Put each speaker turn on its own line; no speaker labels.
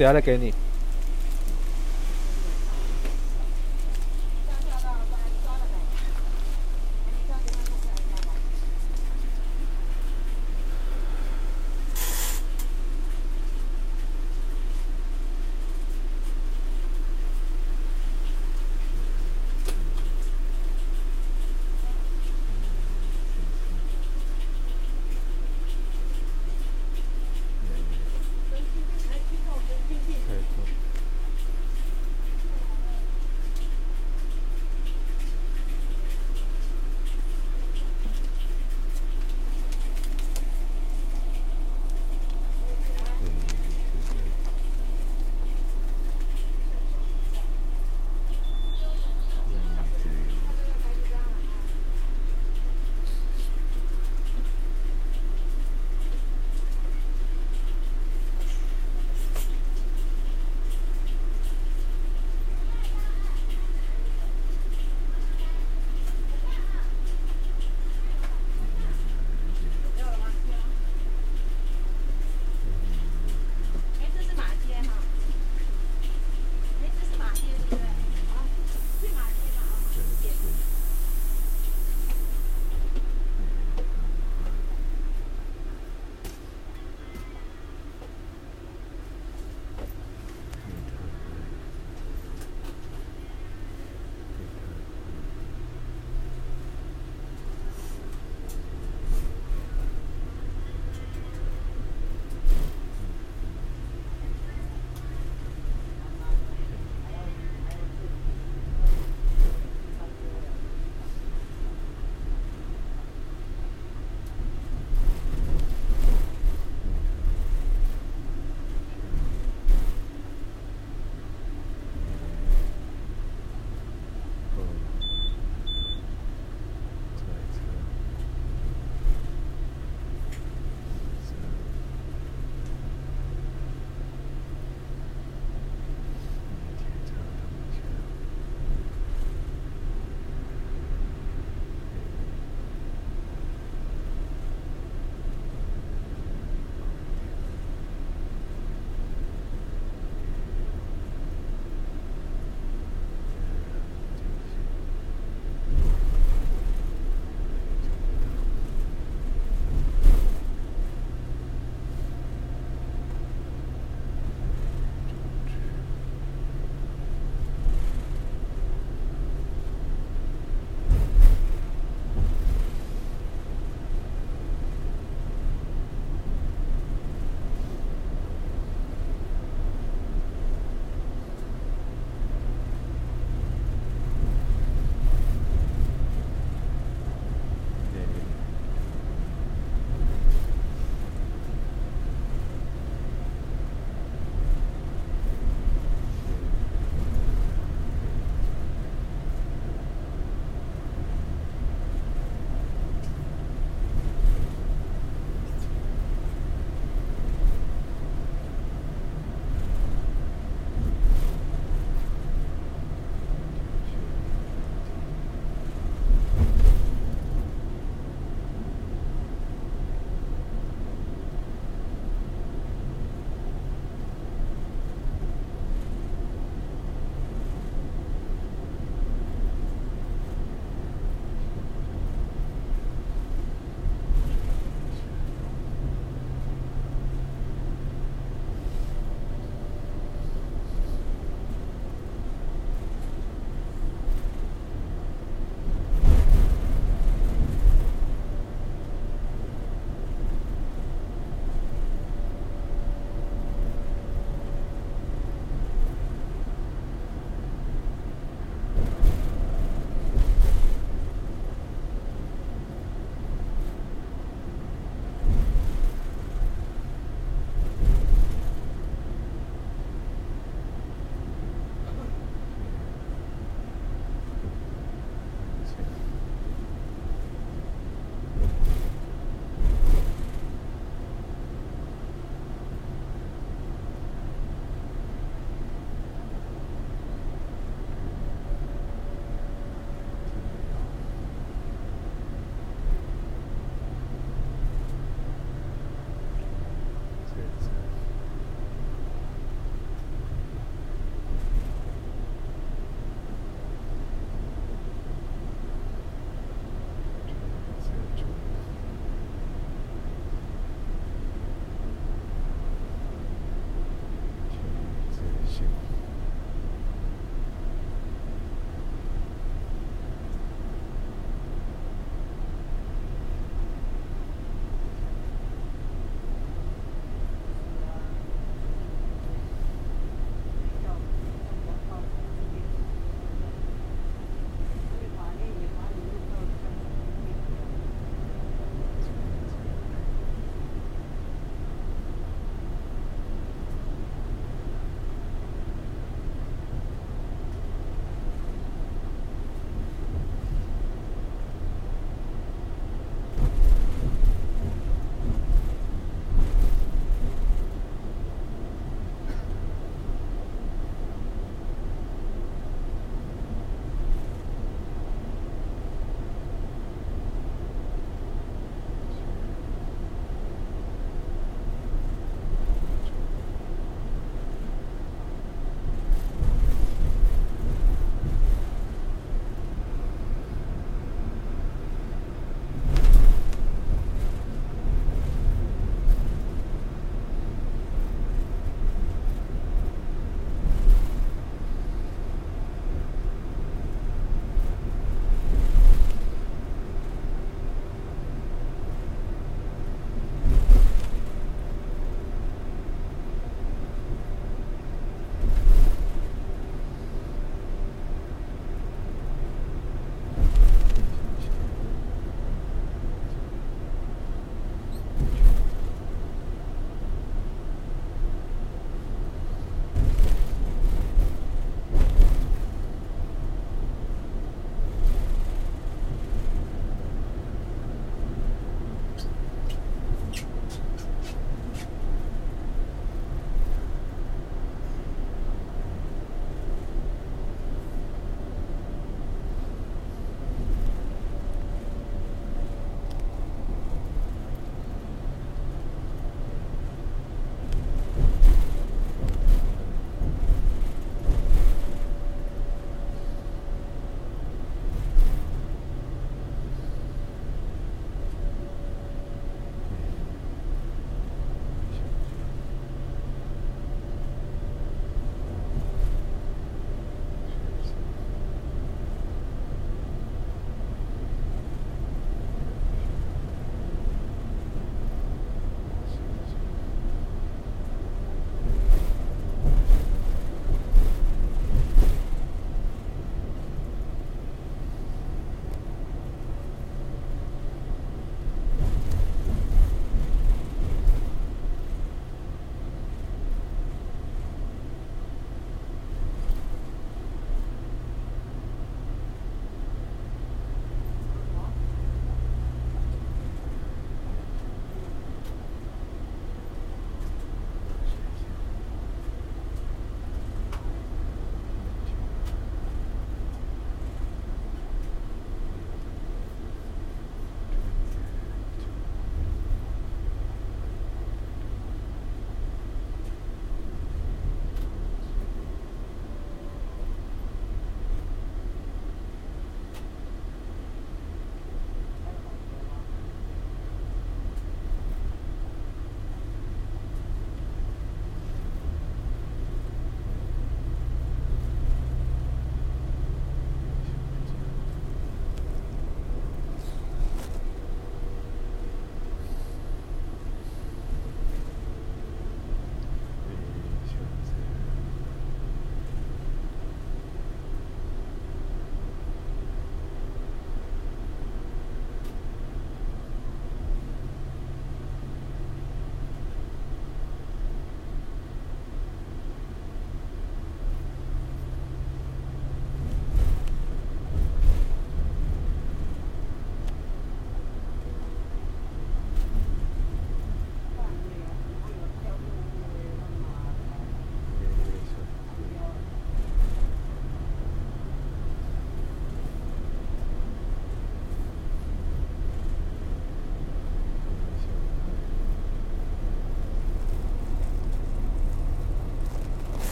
等下再给你。